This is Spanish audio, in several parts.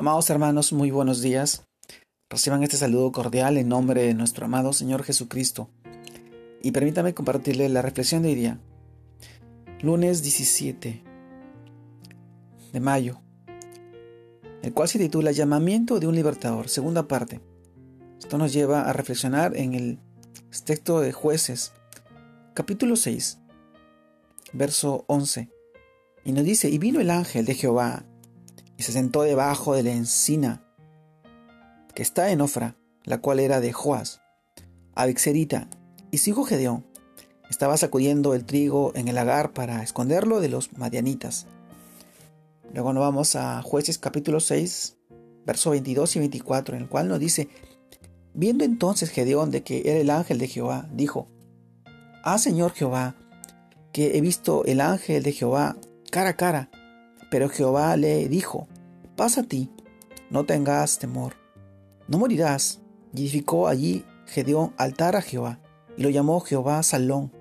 Amados hermanos, muy buenos días. Reciban este saludo cordial en nombre de nuestro amado Señor Jesucristo. Y permítame compartirle la reflexión de hoy día. Lunes 17 de mayo, el cual se titula Llamamiento de un libertador, segunda parte. Esto nos lleva a reflexionar en el texto de jueces, capítulo 6, verso 11. Y nos dice, y vino el ángel de Jehová y se sentó debajo de la encina que está en Ofra, la cual era de Joás, Abixerita, y su hijo Gedeón estaba sacudiendo el trigo en el lagar para esconderlo de los madianitas. Luego nos vamos a Jueces capítulo 6, versos 22 y 24, en el cual nos dice, viendo entonces Gedeón de que era el ángel de Jehová, dijo, Ah Señor Jehová, que he visto el ángel de Jehová cara a cara pero Jehová le dijo, pasa a ti, no tengas temor, no morirás. Y edificó allí Gedeón altar a Jehová, y lo llamó Jehová Salón,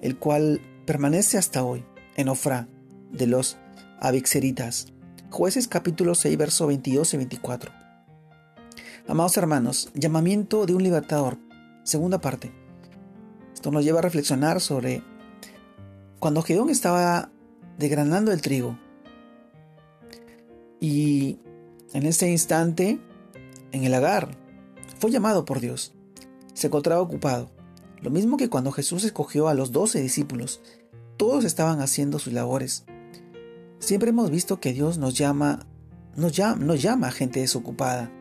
el cual permanece hasta hoy en Ofra de los Abixeritas. Jueces capítulo 6, verso 22 y 24. Amados hermanos, llamamiento de un libertador. Segunda parte. Esto nos lleva a reflexionar sobre cuando Gedeón estaba degranando el trigo. Y en ese instante, en el lagar, fue llamado por Dios. Se encontraba ocupado. Lo mismo que cuando Jesús escogió a los doce discípulos. Todos estaban haciendo sus labores. Siempre hemos visto que Dios nos llama, nos llama, no llama a gente desocupada,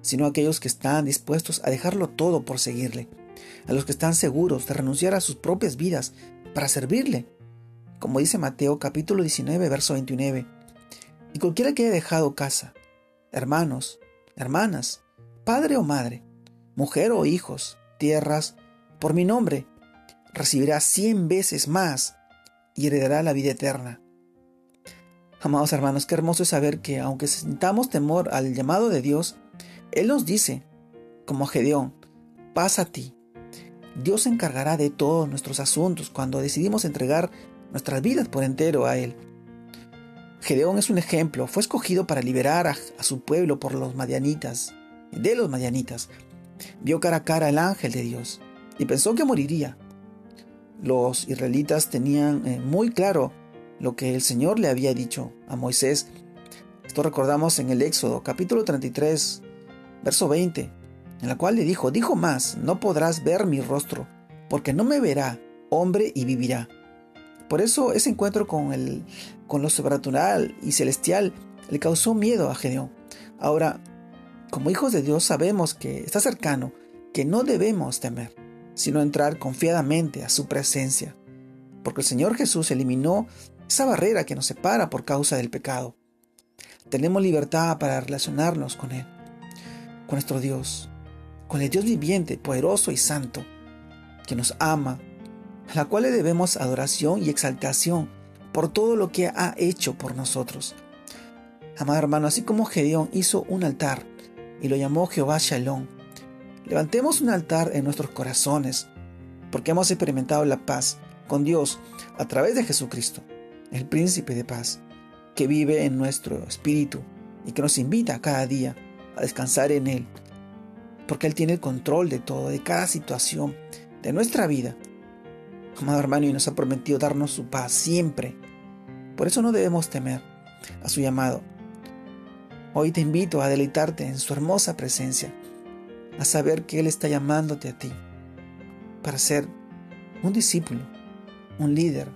sino a aquellos que están dispuestos a dejarlo todo por seguirle, a los que están seguros de renunciar a sus propias vidas para servirle como dice Mateo capítulo 19, verso 29. Y cualquiera que haya dejado casa, hermanos, hermanas, padre o madre, mujer o hijos, tierras, por mi nombre, recibirá cien veces más y heredará la vida eterna. Amados hermanos, qué hermoso es saber que aunque sintamos temor al llamado de Dios, Él nos dice, como Gedeón, pasa a ti. Dios se encargará de todos nuestros asuntos cuando decidimos entregar nuestras vidas por entero a Él. Gedeón es un ejemplo, fue escogido para liberar a, su pueblo por los madianitas, de los madianitas. Vio cara a cara al ángel de Dios y pensó que moriría. Los israelitas tenían eh, muy claro lo que el Señor le había dicho a Moisés. Esto recordamos en el Éxodo capítulo 33, verso 20, en la cual le dijo, dijo más, no podrás ver mi rostro, porque no me verá hombre y vivirá. Por eso ese encuentro con, el, con lo sobrenatural y celestial le causó miedo a Gedeón. Ahora, como hijos de Dios sabemos que está cercano, que no debemos temer, sino entrar confiadamente a su presencia, porque el Señor Jesús eliminó esa barrera que nos separa por causa del pecado. Tenemos libertad para relacionarnos con Él, con nuestro Dios, con el Dios viviente, poderoso y santo, que nos ama, a la cual le debemos adoración y exaltación por todo lo que ha hecho por nosotros. Amado hermano, así como Gedeón hizo un altar y lo llamó Jehová Shalom, levantemos un altar en nuestros corazones, porque hemos experimentado la paz con Dios a través de Jesucristo, el príncipe de paz, que vive en nuestro espíritu y que nos invita cada día a descansar en Él, porque Él tiene el control de todo, de cada situación de nuestra vida amado hermano, y nos ha prometido darnos su paz siempre. Por eso no debemos temer a su llamado. Hoy te invito a deleitarte en su hermosa presencia, a saber que Él está llamándote a ti para ser un discípulo, un líder,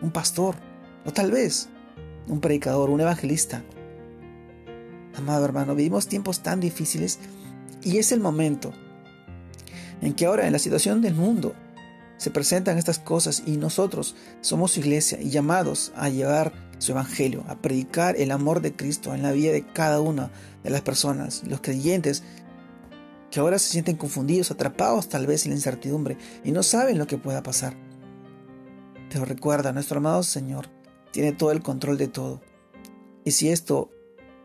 un pastor o tal vez un predicador, un evangelista. Amado hermano, vivimos tiempos tan difíciles y es el momento en que ahora en la situación del mundo se presentan estas cosas y nosotros somos iglesia y llamados a llevar su evangelio, a predicar el amor de Cristo en la vida de cada una de las personas, los creyentes que ahora se sienten confundidos, atrapados tal vez en la incertidumbre y no saben lo que pueda pasar. Pero recuerda, nuestro amado Señor tiene todo el control de todo. Y si esto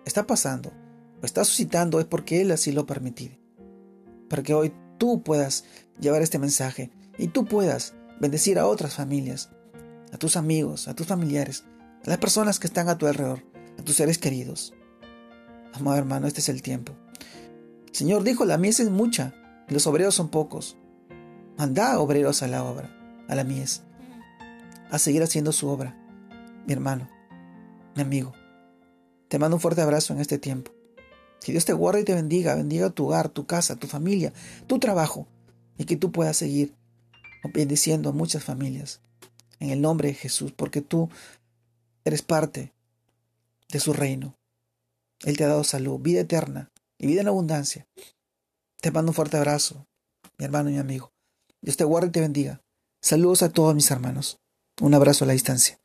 está pasando o está suscitando es porque Él así lo ha permitido. Para que hoy tú puedas llevar este mensaje y tú puedas bendecir a otras familias, a tus amigos, a tus familiares, a las personas que están a tu alrededor, a tus seres queridos. Amado hermano, este es el tiempo. Señor dijo, la mies es mucha y los obreros son pocos. Manda obreros a la obra, a la mies, a seguir haciendo su obra. Mi hermano, mi amigo, te mando un fuerte abrazo en este tiempo. Que Dios te guarde y te bendiga, bendiga tu hogar, tu casa, tu familia, tu trabajo, y que tú puedas seguir bendiciendo a muchas familias en el nombre de Jesús, porque tú eres parte de su reino. Él te ha dado salud, vida eterna y vida en abundancia. Te mando un fuerte abrazo, mi hermano y mi amigo. Dios te guarde y te bendiga. Saludos a todos mis hermanos. Un abrazo a la distancia.